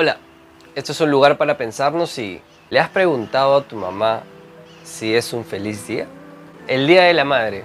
Hola, esto es un lugar para pensarnos y ¿le has preguntado a tu mamá si es un feliz día? El Día de la Madre.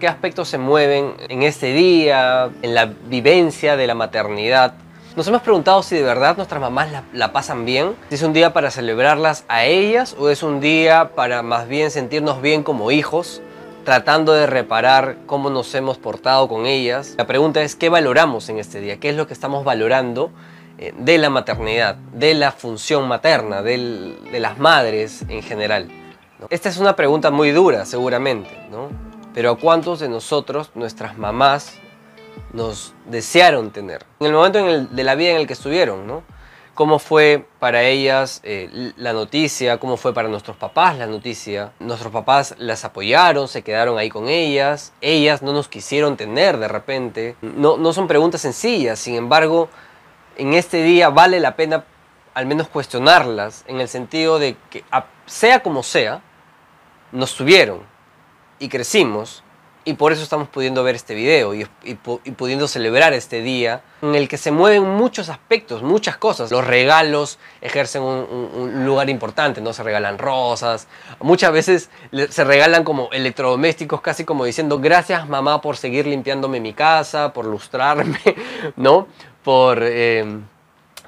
¿Qué aspectos se mueven en este día, en la vivencia de la maternidad? Nos hemos preguntado si de verdad nuestras mamás la, la, pasan bien, si es un día para celebrarlas a ellas o es un día para más bien sentirnos bien como hijos, tratando de reparar cómo nos hemos portado con ellas. La pregunta es, ¿qué valoramos en este día? ¿Qué es lo que estamos valorando de la maternidad, de la función materna, de las madres en general? Esta es una pregunta muy dura, seguramente, ¿no? Pero ¿a cuántos de nosotros, nuestras mamás, nos desearon tener? En el momento de la vida en el que estuvieron, ¿no? cómo fue para ellas eh, la noticia, cómo fue para nuestros papás la noticia. Nuestros papás las apoyaron, se quedaron ahí con ellas, ellas no nos quisieron tener de repente. No, no son preguntas sencillas, sin embargo, en este día vale la pena al menos cuestionarlas, en el sentido de que sea como sea, nos tuvieron y crecimos y por eso estamos pudiendo ver este video y, pudiendo celebrar este día en el que se mueven muchos aspectos, muchas cosas. Los regalos ejercen un, lugar importante, ¿no? Se regalan rosas, muchas veces se regalan como electrodomésticos, casi como diciendo gracias mamá por seguir limpiándome mi casa, por lustrarme, ¿no? Por... Eh,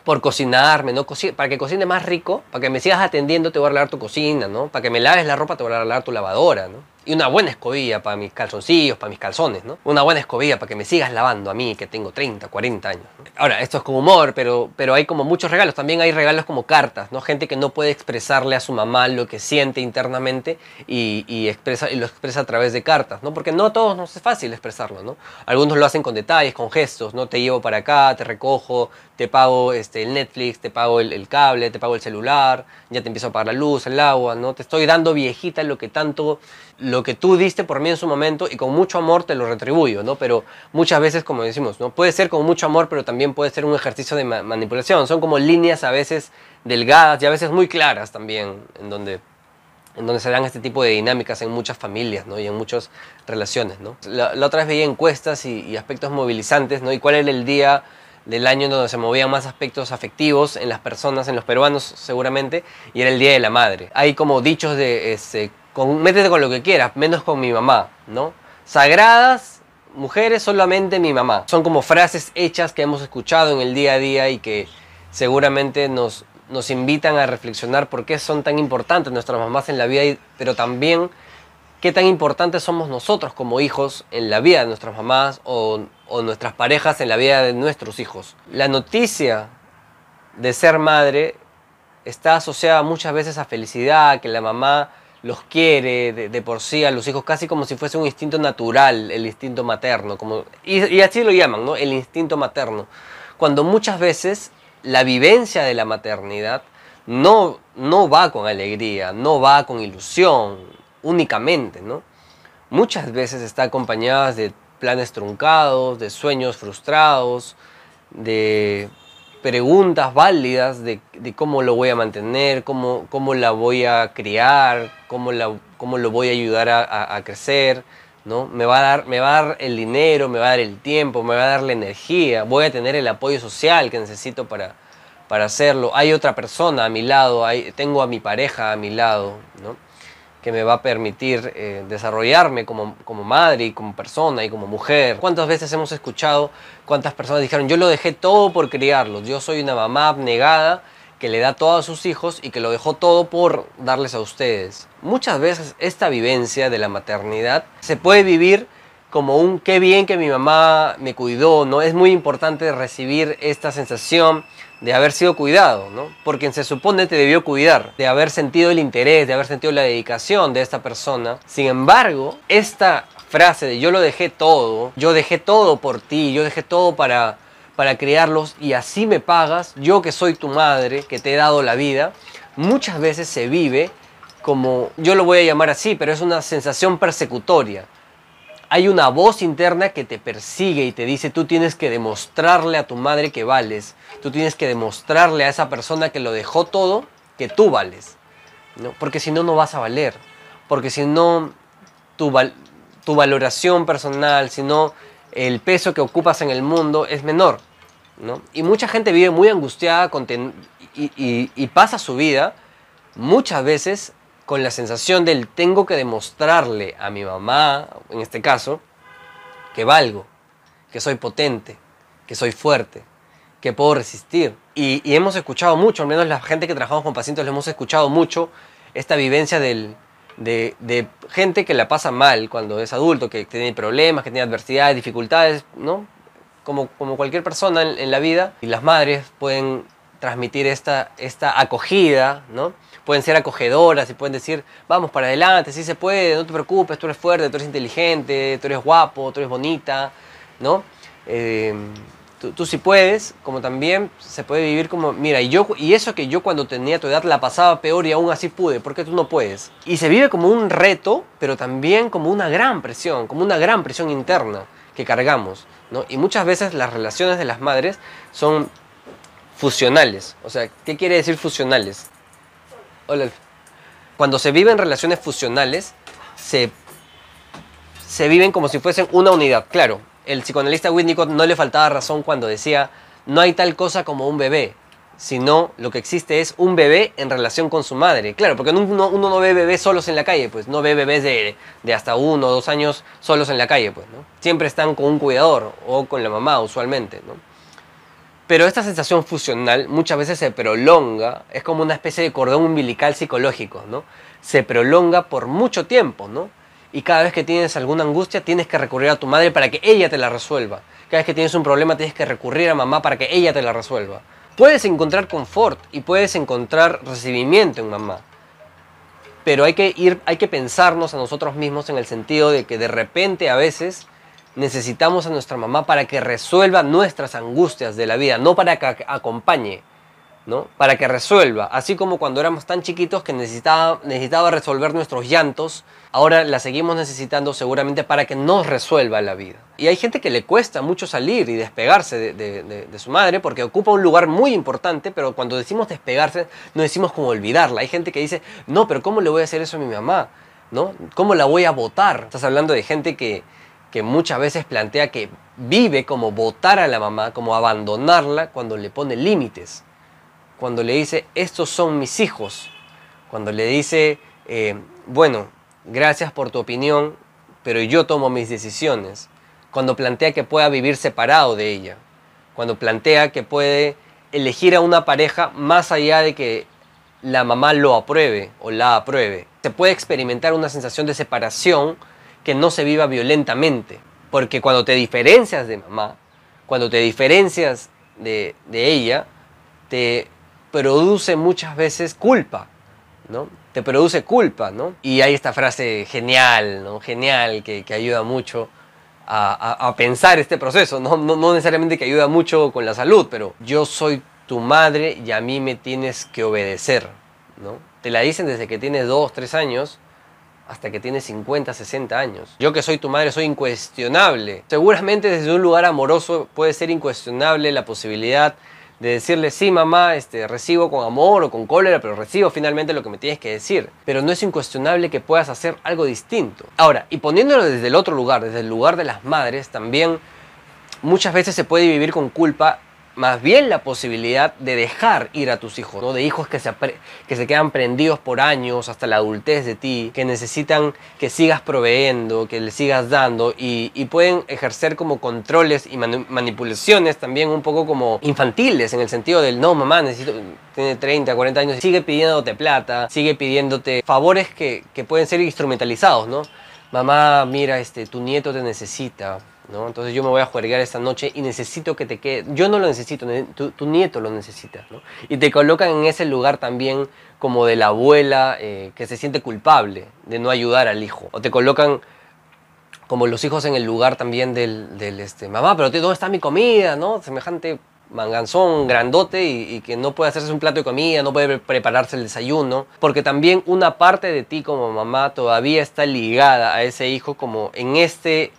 por cocinarme, ¿no? para que cocine más rico, para que me sigas atendiendo te voy a regalar tu cocina, ¿no? Para que me laves la ropa te voy a regalar tu lavadora, ¿no? Y una buena escobilla para mis calzoncillos, para mis calzones, ¿no? Una buena escobilla para que me sigas lavando a mí, que tengo 30, 40 años. Ahora, esto es como humor, pero, pero hay como muchos regalos. También hay regalos como cartas, ¿no? Gente que no puede expresarle a su mamá lo que siente internamente y, expresa, y lo expresa a través de cartas, ¿no? Porque no a todos nos es fácil expresarlo, ¿no? Algunos lo hacen con detalles, con gestos, ¿no? Te llevo para acá, te recojo, te pago este, el Netflix, te pago el, el cable, te pago el celular, ya te empiezo a pagar la luz, el agua, ¿no? Te estoy dando viejita lo que tanto lo que tú diste por mí en su momento y con mucho amor te lo retribuyo, ¿no? Pero muchas veces, como decimos, ¿no? Puede ser con mucho amor, pero también puede ser un ejercicio de manipulación. Son como líneas a veces delgadas y a veces muy claras también, en donde, en donde se dan este tipo de dinámicas en muchas familias, ¿no? Y en muchas relaciones, ¿no? La, otra vez veía encuestas y, y, aspectos movilizantes, ¿no? Y cuál era el día del año en donde se movían más aspectos afectivos en las personas, en los peruanos seguramente, y era el Día de la Madre. Hay como dichos de... Este, con, métete con lo que quieras, menos con mi mamá, ¿no? Sagradas mujeres, solamente mi mamá. Son como frases hechas que hemos escuchado en el día a día y que seguramente nos, nos invitan a reflexionar por qué son tan importantes nuestras mamás en la vida, pero también qué tan importantes somos nosotros como hijos en la vida de nuestras mamás o, o nuestras parejas en la vida de nuestros hijos. La noticia de ser madre está asociada muchas veces a felicidad, que la mamá los quiere de, por sí a los hijos casi como si fuese un instinto natural, el instinto materno, como, y, así lo llaman, ¿no? El instinto materno. Cuando muchas veces la vivencia de la maternidad no, no va con alegría, no va con ilusión únicamente, ¿no? Muchas veces está acompañada de planes truncados, de sueños frustrados, de preguntas válidas de, cómo lo voy a mantener, cómo, cómo la voy a criar, cómo, cómo lo voy a ayudar a, crecer, ¿no? Me va, a dar, me va a dar el dinero, me va a dar el tiempo, me va a dar la energía, voy a tener el apoyo social que necesito para, para hacerlo. Hay otra persona a mi lado, tengo a mi pareja a mi lado, ¿no? Que me va a permitir eh, desarrollarme como, como, madre y como persona y como mujer. ¿Cuántas veces hemos escuchado cuántas personas dijeron, yo lo dejé todo por criarlos, yo soy una mamá abnegada que le da todo a sus hijos y que lo dejó todo por darles a ustedes? Muchas veces esta vivencia de la maternidad se puede vivir como un qué bien que mi mamá me cuidó, ¿no? Es muy importante recibir esta sensación de haber sido cuidado, ¿no? Porque se supone te debió cuidar, de haber sentido el interés, de haber sentido la dedicación de esta persona. Sin embargo, esta frase de yo lo dejé todo, yo dejé todo por ti, yo dejé todo para, para criarlos y así me pagas, yo que soy tu madre, que te he dado la vida, muchas veces se vive como, yo lo voy a llamar así, pero es una sensación persecutoria hay una voz interna que te persigue y te dice, tú tienes que demostrarle a tu madre que vales, tú tienes que demostrarle a esa persona que lo dejó todo que tú vales, ¿no? porque si no, no vas a valer, porque si no, tu, tu valoración personal, si no, el peso que ocupas en el mundo es menor. ¿no? Y mucha gente vive muy angustiada y, pasa su vida muchas veces con la sensación del tengo que demostrarle a mi mamá, en este caso, que valgo, que soy potente, que soy fuerte, que puedo resistir. Y, hemos escuchado mucho, al menos la gente que trabajamos con pacientes, le hemos escuchado mucho esta vivencia del, de, gente que la pasa mal cuando es adulto, que tiene problemas, que tiene adversidades, dificultades, ¿no? Como, como cualquier persona en, la vida. Y las madres pueden transmitir esta, esta acogida, ¿no? Pueden ser acogedoras y pueden decir, vamos para adelante, sí se puede, no te preocupes, tú eres fuerte, tú eres inteligente, tú eres guapo, tú eres bonita, ¿no? Eh, tú, sí puedes, como también se puede vivir como, mira, y, yo, y eso que yo cuando tenía tu edad la pasaba peor y aún así pude, ¿por qué tú no puedes? Y se vive como un reto, pero también como una gran presión, como una gran presión interna que cargamos, ¿no? Y muchas veces las relaciones de las madres son fusionales. O sea, ¿qué quiere decir fusionales? Hola. Cuando se viven relaciones fusionales, se, se viven como si fuesen una unidad. Claro, el psicoanalista Winnicott no le faltaba razón cuando decía, no hay tal cosa como un bebé, sino lo que existe es un bebé en relación con su madre. Claro, porque uno, no ve bebés solos en la calle, pues no ve bebés de, de, hasta uno o dos años solos en la calle, pues, ¿no? Siempre están con un cuidador o con la mamá usualmente, ¿no? Pero esta sensación fusional muchas veces se prolonga, es como una especie de cordón umbilical psicológico, ¿no? Se prolonga por mucho tiempo, ¿no? y cada vez que tienes alguna angustia tienes que recurrir a tu madre para que ella te la resuelva. Cada vez que tienes un problema tienes que recurrir a mamá para que ella te la resuelva. Puedes encontrar confort y puedes encontrar recibimiento en mamá. Pero hay que ir, hay que pensarnos a nosotros mismos en el sentido de que de repente a veces necesitamos a nuestra mamá para que resuelva nuestras angustias de la vida, no para que acompañe. ¿no? Para que resuelva. Así como cuando éramos tan chiquitos que necesitaba, necesitaba resolver nuestros llantos, ahora la seguimos necesitando seguramente para que nos resuelva la vida. Y hay gente que le cuesta mucho salir y despegarse de, su madre porque ocupa un lugar muy importante, pero cuando decimos despegarse no decimos como olvidarla. Hay gente que dice, no, pero ¿cómo le voy a hacer eso a mi mamá? ¿No? ¿Cómo la voy a votar? Estás hablando de gente que, que muchas veces plantea que vive como votar a la mamá, como abandonarla cuando le pone límites. Cuando le dice, estos son mis hijos, cuando le dice, eh, bueno, gracias por tu opinión, pero yo tomo mis decisiones, cuando plantea que pueda vivir separado de ella, cuando plantea que puede elegir a una pareja más allá de que la mamá lo apruebe o la apruebe. Se puede experimentar una sensación de separación que no se viva violentamente, porque cuando te diferencias de mamá, cuando te diferencias de, de ella, te produce muchas veces culpa, ¿no? Te produce culpa, ¿no? Y hay esta frase genial, ¿no? Genial, que, ayuda mucho a, pensar este proceso, ¿no? ¿no? necesariamente que ayuda mucho con la salud, pero yo soy tu madre y a mí me tienes que obedecer, ¿no? Te la dicen desde que tienes 2, 3 años hasta que tienes 50, 60 años. Yo que soy tu madre soy incuestionable. Seguramente desde un lugar amoroso puede ser incuestionable la posibilidad de decirle, sí, mamá, este, recibo con amor o con cólera, pero recibo finalmente lo que me tienes que decir. Pero no es incuestionable que puedas hacer algo distinto. Ahora, y poniéndolo desde el otro lugar, desde el lugar de las madres, también muchas veces se puede vivir con culpa más bien la posibilidad de dejar ir a tus hijos, ¿no? de hijos que se, que se quedan prendidos por años hasta la adultez de ti, que necesitan que sigas proveyendo, que le sigas dando y, pueden ejercer como controles y manipulaciones también un poco como infantiles en el sentido del no mamá necesito, tiene 30, 40 años, sigue pidiéndote plata, sigue pidiéndote favores que, que pueden ser instrumentalizados, ¿no? Mamá, mira, este, tu nieto te necesita, entonces yo me voy a jugar esta noche y necesito que te quede. Yo no lo necesito, tu, nieto lo necesita, Y te colocan en ese lugar también como de la abuela eh, que se siente culpable de no ayudar al hijo. O te colocan como los hijos en el lugar también del, este, mamá, pero ¿dónde está mi comida? ¿no? Semejante manganzón grandote y, y, que no puede hacerse un plato de comida, no puede prepararse el desayuno, porque también una parte de ti como mamá todavía está ligada a ese hijo como en este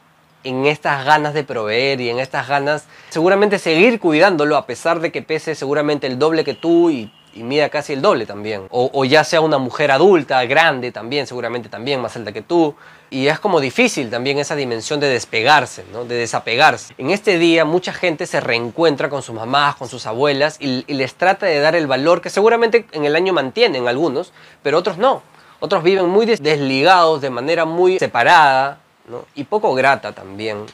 en estas ganas de proveer y en estas ganas seguramente seguir cuidándolo a pesar de que pese seguramente el doble que tú y y mida casi el doble también. O, ya sea una mujer adulta, grande también, seguramente también más alta que tú. Y es como difícil también esa dimensión de despegarse, ¿no? de desapegarse. En este día mucha gente se reencuentra con sus mamás, con sus abuelas y les trata de dar el valor que seguramente en el año mantienen algunos, pero otros no. Otros viven muy desligados, de manera muy separada y poco grata también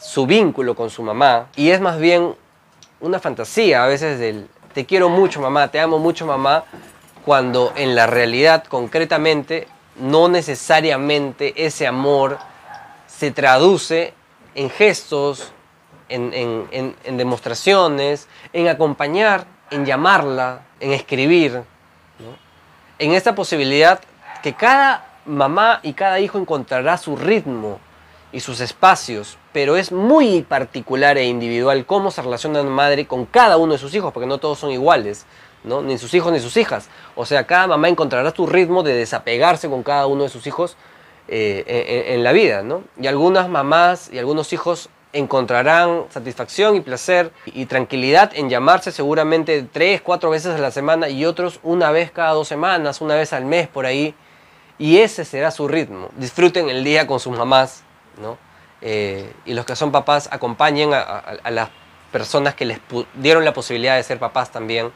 su vínculo con su mamá. Y es más bien una fantasía a veces del te quiero mucho mamá, te amo mucho mamá, cuando en la realidad concretamente no necesariamente ese amor se traduce en gestos, en, en, demostraciones, en acompañar, en llamarla, en escribir, en esta posibilidad que cada mamá y cada hijo encontrará su ritmo y sus espacios, pero es muy particular e individual cómo se relaciona una madre con cada uno de sus hijos, porque no todos son iguales, ¿no? ni sus hijos ni sus hijas. O sea, cada mamá encontrará su ritmo de desapegarse con cada uno de sus hijos eh, en, la vida. ¿no? Y algunas mamás y algunos hijos encontrarán satisfacción y placer y tranquilidad en llamarse seguramente tres, cuatro veces a la semana y otros una vez cada dos semanas, una vez al mes por ahí. Y ese será su ritmo. Disfruten el día con sus mamás, ¿no? Eh, y los que son papás acompañen a, las personas que les dieron la posibilidad de ser papás también,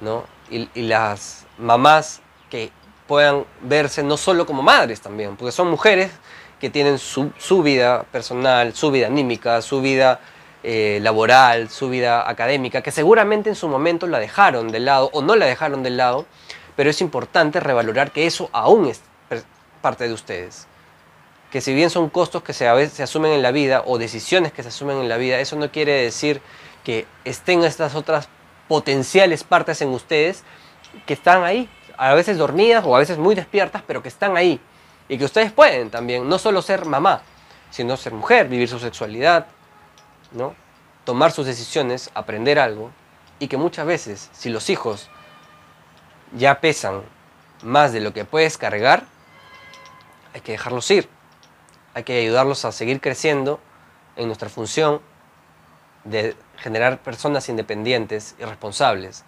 ¿no? Y, y, las mamás que puedan verse no solo como madres también, porque son mujeres que tienen su, vida personal, su vida anímica, su vida eh, laboral, su vida académica, que seguramente en su momento la dejaron de lado o no la dejaron de lado, pero es importante revalorar que eso aún es parte de ustedes. Que si bien son costos que se, se asumen en la vida o decisiones que se asumen en la vida, eso no quiere decir que estén estas otras potenciales partes en ustedes que están ahí, a veces dormidas o a veces muy despiertas, pero que están ahí y que ustedes pueden también, no solo ser mamá, sino ser mujer, vivir su sexualidad, ¿no? tomar sus decisiones, aprender algo, y que muchas veces, si los hijos ya pesan más de lo que puedes cargar, hay que dejarlos ir, hay que ayudarlos a seguir creciendo en nuestra función de generar personas independientes y responsables,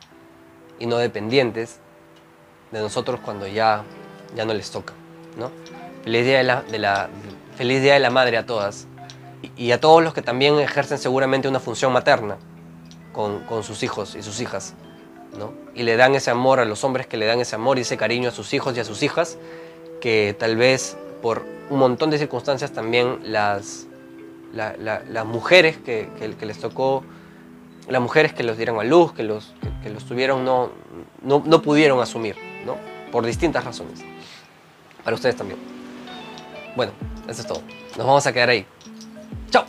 y no dependientes de nosotros cuando ya, ya no les toca. Feliz día de la, feliz día de la madre a todas y, a todos los que también ejercen seguramente una función materna con, sus hijos y sus hijas. Y le dan ese amor a los hombres que le dan ese amor y ese cariño a sus hijos y a sus hijas, que tal vez por un montón de circunstancias también las, las mujeres que, les tocó, las mujeres que los dieron a luz, que los, que, los tuvieron, no, no, no, pudieron asumir, ¿no? por distintas razones para ustedes también. Bueno, eso es todo. Nos vamos a quedar ahí. ¡Chao!